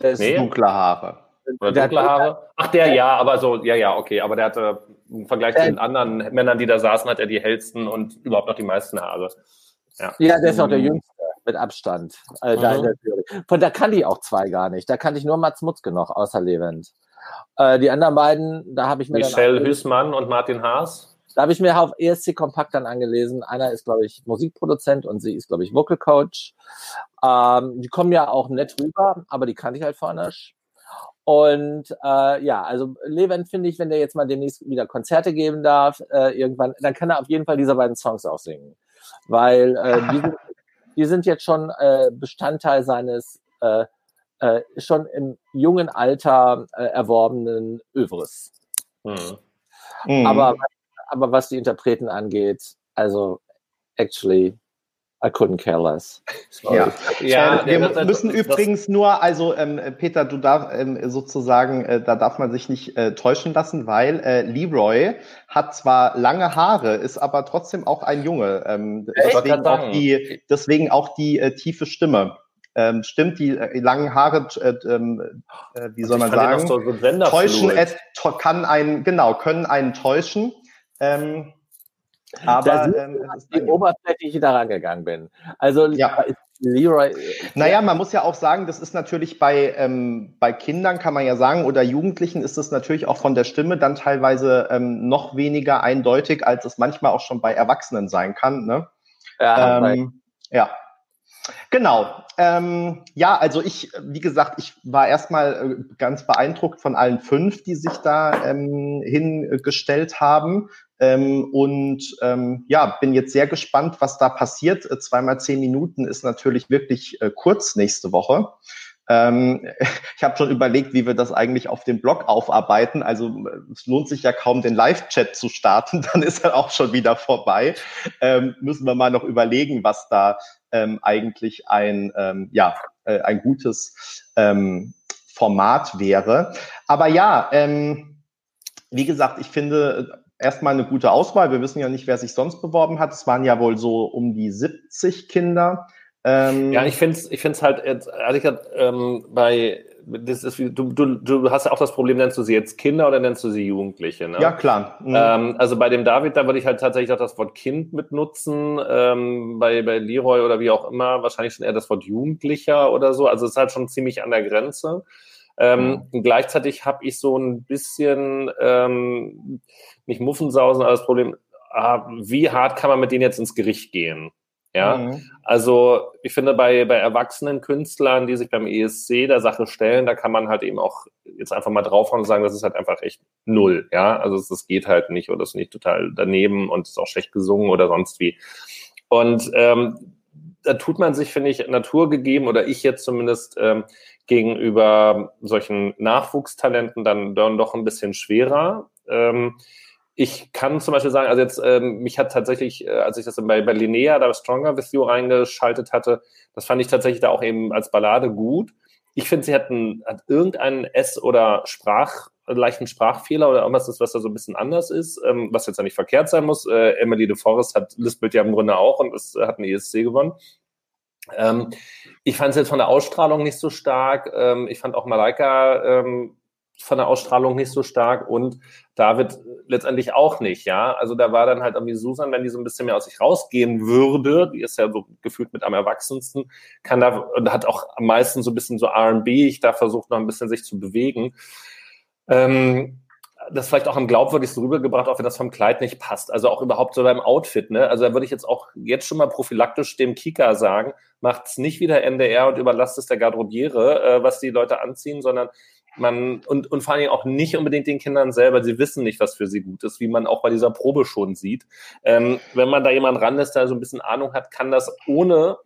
Der ist nee? dunkle Haare. Oder dunkle Haare? Ach, der ja, aber so, ja, ja, okay. Aber der hatte im Vergleich zu den anderen Männern, die da saßen, hat er die hellsten und überhaupt noch die meisten Haare. Ja, ja der ist auch der mhm. Jüngste mit Abstand. Äh, mhm. da in der Von da kann die auch zwei gar nicht. Da kann ich nur Mats Mutzke noch, außer Levent. Äh, die anderen beiden, da habe ich mir Michelle Hüßmann und Martin Haas. Da habe ich mir auf ESC Kompakt dann angelesen. Einer ist, glaube ich, Musikproduzent und sie ist, glaube ich, Vocal Coach. Ähm, die kommen ja auch nett rüber, aber die kannte ich halt vorne nicht. Und äh, ja, also Levent finde ich, wenn der jetzt mal demnächst wieder Konzerte geben darf, äh, irgendwann, dann kann er auf jeden Fall diese beiden Songs auch singen weil äh, die, sind, die sind jetzt schon äh, Bestandteil seines äh, äh, schon im jungen Alter äh, erworbenen Övres. Mhm. Mhm. Aber, aber was die Interpreten angeht, also actually I couldn't care less. Ja, ja wir das, müssen das, übrigens nur, also ähm, Peter, du darfst ähm, sozusagen, äh, da darf man sich nicht äh, täuschen lassen, weil äh, Leroy hat zwar lange Haare, ist aber trotzdem auch ein Junge. Ähm, deswegen, auch die, deswegen auch die äh, tiefe Stimme. Ähm, stimmt, die äh, langen Haare, äh, ähm, äh, wie soll man sagen, so täuschen, et, kann einen, genau, können einen täuschen. Ähm, aber ähm, wie oberflächlich ich da rangegangen bin. Also ja. Leroy. Naja, man muss ja auch sagen, das ist natürlich bei, ähm, bei Kindern, kann man ja sagen, oder Jugendlichen ist es natürlich auch von der Stimme dann teilweise ähm, noch weniger eindeutig, als es manchmal auch schon bei Erwachsenen sein kann. Ne? Ja, ähm, ja. Genau. Ähm, ja, also ich, wie gesagt, ich war erstmal äh, ganz beeindruckt von allen fünf, die sich da ähm, hingestellt haben. Ähm, und ähm, ja, bin jetzt sehr gespannt, was da passiert. Äh, zweimal zehn Minuten ist natürlich wirklich äh, kurz nächste Woche. Ähm, ich habe schon überlegt, wie wir das eigentlich auf dem Blog aufarbeiten. Also äh, es lohnt sich ja kaum, den Live-Chat zu starten, dann ist er auch schon wieder vorbei. Ähm, müssen wir mal noch überlegen, was da ähm, eigentlich ein, ähm, ja, äh, ein gutes ähm, Format wäre. Aber ja, ähm, wie gesagt, ich finde, erstmal eine gute Auswahl. Wir wissen ja nicht, wer sich sonst beworben hat. Es waren ja wohl so um die 70 Kinder. Ähm, ja, ich finde es ich find's halt, ehrlich gesagt, ähm, bei, das ist, du, du, du hast ja auch das Problem, nennst du sie jetzt Kinder oder nennst du sie Jugendliche? Ne? Ja, klar. Mhm. Ähm, also bei dem David, da würde ich halt tatsächlich auch das Wort Kind mitnutzen. Ähm, bei, bei Leroy oder wie auch immer, wahrscheinlich schon eher das Wort Jugendlicher oder so. Also es ist halt schon ziemlich an der Grenze. Ähm, mhm. Gleichzeitig habe ich so ein bisschen, ähm, nicht Muffensausen, aber das Problem, ah, wie hart kann man mit denen jetzt ins Gericht gehen? Ja, mhm. also ich finde bei, bei erwachsenen Künstlern, die sich beim ESC der Sache stellen, da kann man halt eben auch jetzt einfach mal draufhauen und sagen, das ist halt einfach echt null. Ja, also das geht halt nicht oder ist nicht total daneben und ist auch schlecht gesungen oder sonst wie. Und ähm, da tut man sich, finde ich, naturgegeben oder ich jetzt zumindest ähm, gegenüber solchen Nachwuchstalenten dann, dann doch ein bisschen schwerer. Ähm, ich kann zum Beispiel sagen, also jetzt, ähm, mich hat tatsächlich, äh, als ich das bei, bei Linnea da Stronger With You reingeschaltet hatte, das fand ich tatsächlich da auch eben als Ballade gut. Ich finde, sie hat, einen, hat irgendeinen S- oder Sprach, leichten Sprachfehler oder irgendwas, was da so ein bisschen anders ist, ähm, was jetzt ja nicht verkehrt sein muss. Äh, Emily de Forest hat lispelt ja im Grunde auch und ist, hat einen ESC gewonnen. Ähm, ich fand es jetzt von der Ausstrahlung nicht so stark. Ähm, ich fand auch Malaika ähm, von der Ausstrahlung nicht so stark und David letztendlich auch nicht, ja. Also da war dann halt irgendwie Susan, wenn die so ein bisschen mehr aus sich rausgehen würde, die ist ja so gefühlt mit am erwachsensten, kann da und hat auch am meisten so ein bisschen so R&B, ich da versucht noch ein bisschen sich zu bewegen. Ähm, das vielleicht auch am glaubwürdigsten rübergebracht, auch wenn das vom Kleid nicht passt. Also auch überhaupt so beim Outfit. Ne? Also da würde ich jetzt auch jetzt schon mal prophylaktisch dem Kika sagen, macht's nicht wieder NDR und überlasst es der Garderobiere, äh, was die Leute anziehen, sondern man und, und vor allem auch nicht unbedingt den Kindern selber, sie wissen nicht, was für sie gut ist, wie man auch bei dieser Probe schon sieht. Ähm, wenn man da jemand ran ist, der so ein bisschen Ahnung hat, kann das ohne,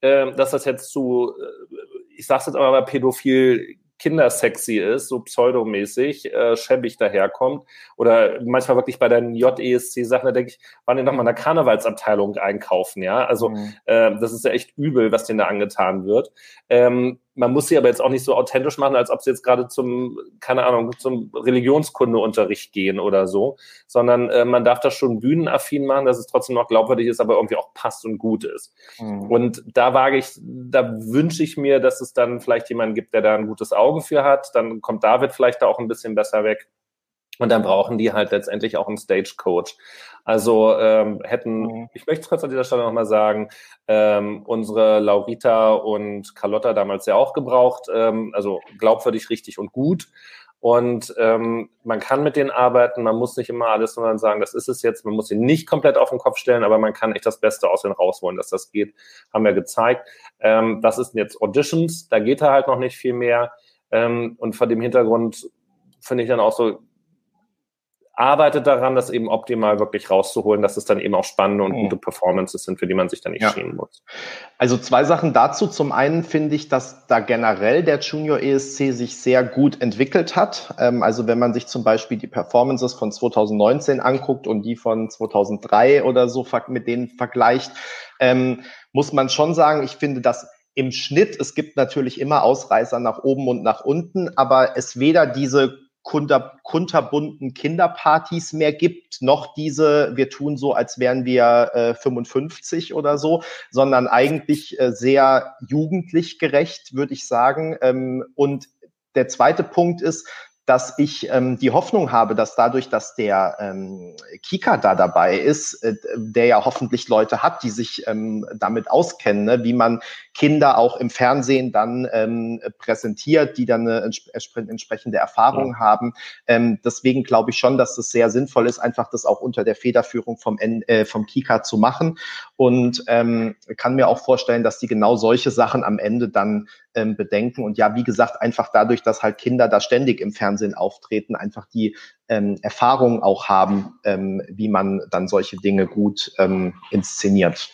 äh, dass das jetzt zu, äh, ich sag's jetzt aber mal pädophil kindersexy ist, so pseudomäßig, äh, schäbig daherkommt. Oder manchmal wirklich bei den JESC-Sachen, da denke ich, waren die noch mal in der Karnevalsabteilung einkaufen, ja. Also mhm. äh, das ist ja echt übel, was denen da angetan wird. Ähm, man muss sie aber jetzt auch nicht so authentisch machen, als ob sie jetzt gerade zum, keine Ahnung, zum Religionskundeunterricht gehen oder so, sondern äh, man darf das schon bühnenaffin machen, dass es trotzdem noch glaubwürdig ist, aber irgendwie auch passt und gut ist. Mhm. Und da wage ich, da wünsche ich mir, dass es dann vielleicht jemanden gibt, der da ein gutes Auge für hat. Dann kommt David vielleicht da auch ein bisschen besser weg. Und dann brauchen die halt letztendlich auch einen Stagecoach. Also ähm, hätten, mhm. ich möchte es kurz an dieser Stelle nochmal sagen, ähm, unsere Laurita und Carlotta damals ja auch gebraucht, ähm, also glaubwürdig, richtig und gut. Und ähm, man kann mit denen arbeiten, man muss nicht immer alles sondern sagen, das ist es jetzt, man muss sie nicht komplett auf den Kopf stellen, aber man kann echt das Beste aus denen rausholen, dass das geht, haben wir gezeigt. Ähm, das ist jetzt Auditions, da geht da halt noch nicht viel mehr. Ähm, und vor dem Hintergrund finde ich dann auch so, arbeitet daran, das eben optimal wirklich rauszuholen, dass es dann eben auch spannende und mhm. gute Performances sind, für die man sich dann nicht ja. schämen muss. Also zwei Sachen dazu. Zum einen finde ich, dass da generell der Junior ESC sich sehr gut entwickelt hat. Ähm, also wenn man sich zum Beispiel die Performances von 2019 anguckt und die von 2003 oder so mit denen vergleicht, ähm, muss man schon sagen, ich finde, dass im Schnitt, es gibt natürlich immer Ausreißer nach oben und nach unten, aber es weder diese kunter, kunterbunten Kinderpartys mehr gibt, noch diese, wir tun so, als wären wir äh, 55 oder so, sondern eigentlich äh, sehr jugendlich gerecht, würde ich sagen. Ähm, und der zweite Punkt ist, dass ich ähm, die Hoffnung habe, dass dadurch, dass der ähm, Kika da dabei ist, äh, der ja hoffentlich Leute hat, die sich ähm, damit auskennen, ne, wie man Kinder auch im Fernsehen dann ähm, präsentiert, die dann eine entsprechende Erfahrung ja. haben. Ähm, deswegen glaube ich schon, dass es sehr sinnvoll ist, einfach das auch unter der Federführung vom, äh, vom Kika zu machen. Und ähm, kann mir auch vorstellen, dass die genau solche Sachen am Ende dann ähm, bedenken. Und ja, wie gesagt, einfach dadurch, dass halt Kinder da ständig im Fernsehen auftreten, einfach die ähm, Erfahrung auch haben, ähm, wie man dann solche Dinge gut ähm, inszeniert.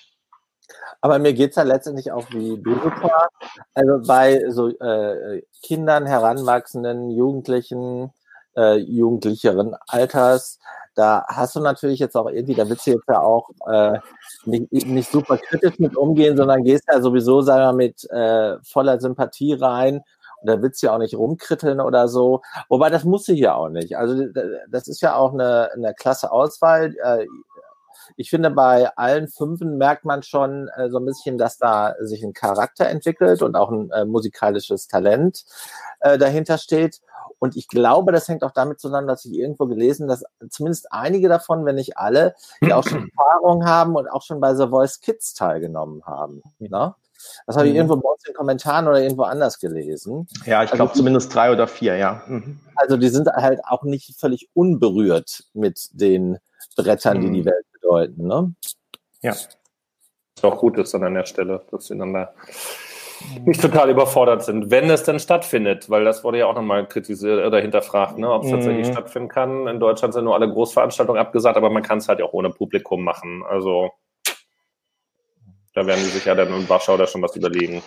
Aber mir geht's ja letztendlich auch wie du, Also bei so äh, Kindern, Heranwachsenden, Jugendlichen, äh, jugendlicheren Alters, da hast du natürlich jetzt auch irgendwie, da willst du jetzt ja auch äh, nicht, nicht super kritisch mit umgehen, sondern gehst ja sowieso, sagen wir, mit äh, voller Sympathie rein und da willst du ja auch nicht rumkritteln oder so. Wobei das musst du hier auch nicht. Also das ist ja auch eine, eine klasse Auswahl. Äh, ich finde, bei allen Fünfen merkt man schon äh, so ein bisschen, dass da sich ein Charakter entwickelt und auch ein äh, musikalisches Talent äh, dahinter steht. Und ich glaube, das hängt auch damit zusammen, dass ich irgendwo gelesen, dass zumindest einige davon, wenn nicht alle, die auch schon Erfahrung haben und auch schon bei The Voice Kids teilgenommen haben. Ne? Das habe ich mhm. irgendwo bei uns in den Kommentaren oder irgendwo anders gelesen. Ja, ich glaube also, zumindest drei oder vier, ja. Mhm. Also die sind halt auch nicht völlig unberührt mit den Brettern, mhm. die die Welt bedeuten. Ne? Ja. Was auch gut ist dann an der Stelle, dass sie dann da nicht total überfordert sind, wenn es denn stattfindet, weil das wurde ja auch nochmal kritisiert oder hinterfragt, ne, ob es tatsächlich mhm. stattfinden kann. In Deutschland sind nur alle Großveranstaltungen abgesagt, aber man kann es halt auch ohne Publikum machen. Also da werden die sich ja dann in Warschau da schon was überlegen.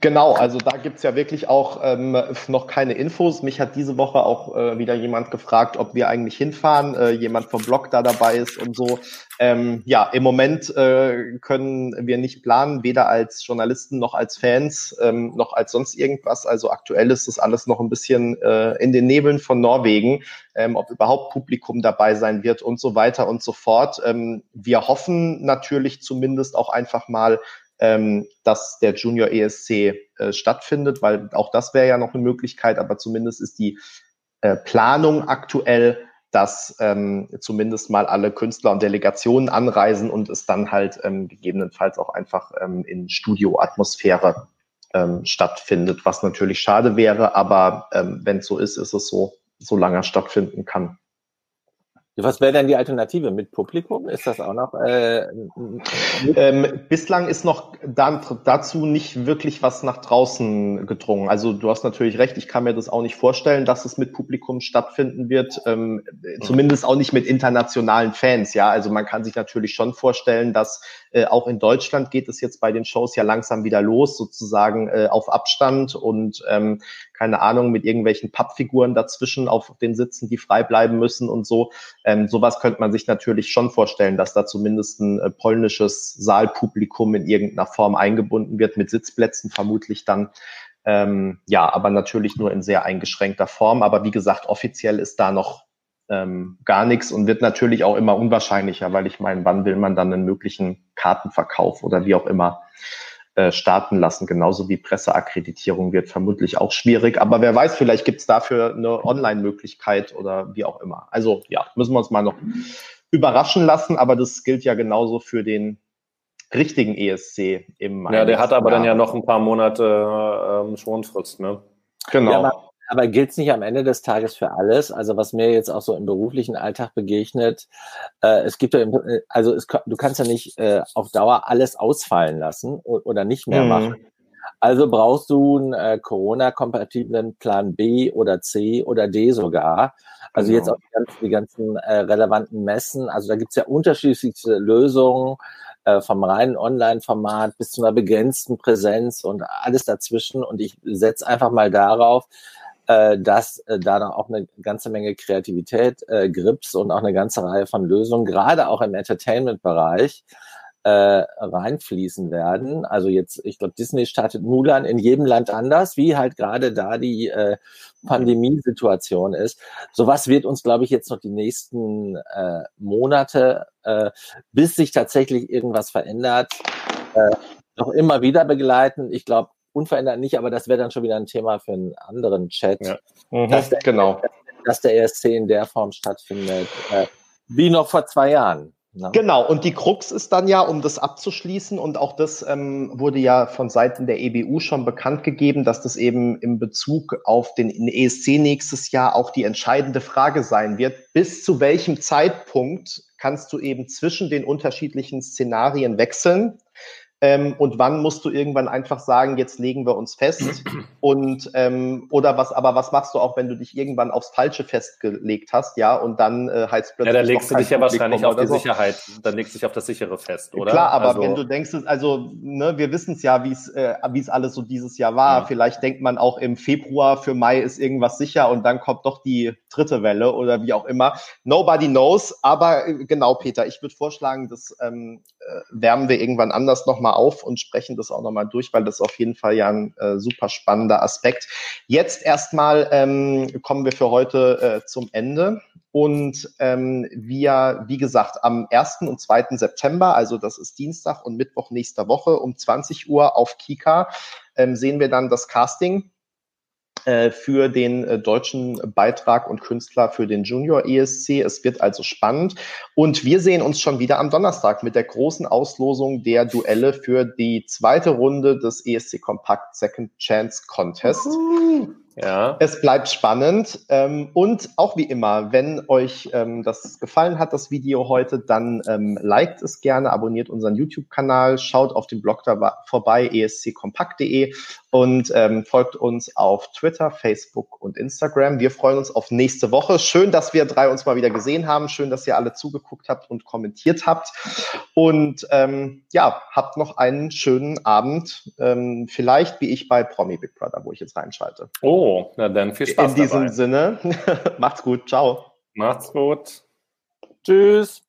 Genau, also da gibt's ja wirklich auch ähm, noch keine Infos. Mich hat diese Woche auch äh, wieder jemand gefragt, ob wir eigentlich hinfahren, äh, jemand vom Blog da dabei ist und so. Ähm, ja, im Moment äh, können wir nicht planen, weder als Journalisten noch als Fans, ähm, noch als sonst irgendwas. Also aktuell ist das alles noch ein bisschen äh, in den Nebeln von Norwegen, ähm, ob überhaupt Publikum dabei sein wird und so weiter und so fort. Ähm, wir hoffen natürlich zumindest auch einfach mal, ähm, dass der Junior ESC äh, stattfindet, weil auch das wäre ja noch eine Möglichkeit, aber zumindest ist die äh, Planung aktuell dass ähm, zumindest mal alle Künstler und Delegationen anreisen und es dann halt ähm, gegebenenfalls auch einfach ähm, in Studioatmosphäre ähm, stattfindet, was natürlich schade wäre, aber ähm, wenn es so ist, ist es so. so lange stattfinden kann. Was wäre denn die Alternative mit Publikum? Ist das auch noch? Äh, ähm, bislang ist noch da, dazu nicht wirklich was nach draußen gedrungen. Also du hast natürlich recht, ich kann mir das auch nicht vorstellen, dass es mit Publikum stattfinden wird. Ähm, zumindest auch nicht mit internationalen Fans. Ja, also man kann sich natürlich schon vorstellen, dass äh, auch in Deutschland geht es jetzt bei den Shows ja langsam wieder los, sozusagen äh, auf Abstand und ähm, keine Ahnung, mit irgendwelchen Pappfiguren dazwischen auf den Sitzen, die frei bleiben müssen und so. Ähm, sowas könnte man sich natürlich schon vorstellen, dass da zumindest ein äh, polnisches Saalpublikum in irgendeiner Form eingebunden wird, mit Sitzplätzen vermutlich dann. Ähm, ja, aber natürlich nur in sehr eingeschränkter Form. Aber wie gesagt, offiziell ist da noch ähm, gar nichts und wird natürlich auch immer unwahrscheinlicher, weil ich meine, wann will man dann einen möglichen Kartenverkauf oder wie auch immer äh, starten lassen. Genauso wie Presseakkreditierung wird vermutlich auch schwierig. Aber wer weiß, vielleicht gibt es dafür eine Online-Möglichkeit oder wie auch immer. Also ja, müssen wir uns mal noch überraschen lassen. Aber das gilt ja genauso für den richtigen ESC im Ja, der hat aber Jahr. dann ja noch ein paar Monate ähm, Schonfrist, ne? Genau. Ja, aber gilt es nicht am Ende des Tages für alles? Also was mir jetzt auch so im beruflichen Alltag begegnet, äh, es gibt ja, im, äh, also es, du kannst ja nicht äh, auf Dauer alles ausfallen lassen oder nicht mehr mhm. machen. Also brauchst du einen äh, Corona-kompatiblen Plan B oder C oder D sogar. Also genau. jetzt auch die ganzen, die ganzen äh, relevanten Messen. Also da gibt's ja unterschiedlichste Lösungen äh, vom reinen Online-Format bis zu einer begrenzten Präsenz und alles dazwischen. Und ich setze einfach mal darauf, äh, dass äh, da noch auch eine ganze Menge Kreativität, äh, Grips und auch eine ganze Reihe von Lösungen, gerade auch im Entertainment-Bereich, äh, reinfließen werden. Also jetzt, ich glaube, Disney startet Mulan in jedem Land anders, wie halt gerade da die äh, Pandemiesituation ist. Sowas wird uns, glaube ich, jetzt noch die nächsten äh, Monate, äh, bis sich tatsächlich irgendwas verändert, äh, noch immer wieder begleiten. Ich glaube, unverändert nicht, aber das wäre dann schon wieder ein Thema für einen anderen Chat. Ja. Mhm, dass der, genau. Dass der ESC in der Form stattfindet, äh, wie noch vor zwei Jahren. Ne? Genau, und die Krux ist dann ja, um das abzuschließen, und auch das ähm, wurde ja von Seiten der EBU schon bekannt gegeben, dass das eben im Bezug auf den ESC nächstes Jahr auch die entscheidende Frage sein wird. Bis zu welchem Zeitpunkt kannst du eben zwischen den unterschiedlichen Szenarien wechseln? Ähm, und wann musst du irgendwann einfach sagen, jetzt legen wir uns fest? Und ähm, oder was, aber was machst du auch, wenn du dich irgendwann aufs Falsche festgelegt hast, ja, und dann äh, heißt plötzlich. Ja, dann legst du dich ja wahrscheinlich auf die so. Sicherheit, dann legst du dich auf das sichere fest, oder? Klar, aber also, wenn du denkst, also, ne, wir wissen es ja, wie es, äh, wie es alles so dieses Jahr war. Ja. Vielleicht denkt man auch im Februar für Mai ist irgendwas sicher und dann kommt doch die dritte Welle oder wie auch immer. Nobody knows, aber äh, genau, Peter, ich würde vorschlagen, das ähm, äh, wärmen wir irgendwann anders nochmal auf und sprechen das auch nochmal durch, weil das auf jeden Fall ja ein äh, super spannender Aspekt. Jetzt erstmal ähm, kommen wir für heute äh, zum Ende. Und ähm, wir, wie gesagt, am 1. und 2. September, also das ist Dienstag und Mittwoch nächster Woche um 20 Uhr auf Kika, ähm, sehen wir dann das Casting äh, für den äh, deutschen Beitrag und Künstler für den Junior ESC. Es wird also spannend. Und wir sehen uns schon wieder am Donnerstag mit der großen Auslosung der Duelle für die zweite Runde des ESC Compact Second Chance Contest. Uhu. Ja. Es bleibt spannend. Ähm, und auch wie immer, wenn euch ähm, das gefallen hat, das Video heute, dann ähm, liked es gerne, abonniert unseren YouTube-Kanal, schaut auf dem Blog da vorbei, esckompakt.de und ähm, folgt uns auf Twitter, Facebook und Instagram. Wir freuen uns auf nächste Woche. Schön, dass wir drei uns mal wieder gesehen haben. Schön, dass ihr alle zugeguckt habt und kommentiert habt. Und ähm, ja, habt noch einen schönen Abend. Ähm, vielleicht wie ich bei Promi Big Brother, wo ich jetzt reinschalte. Oh, na dann viel Spaß. In diesem dabei. Sinne, macht's gut. Ciao. Macht's gut. Tschüss.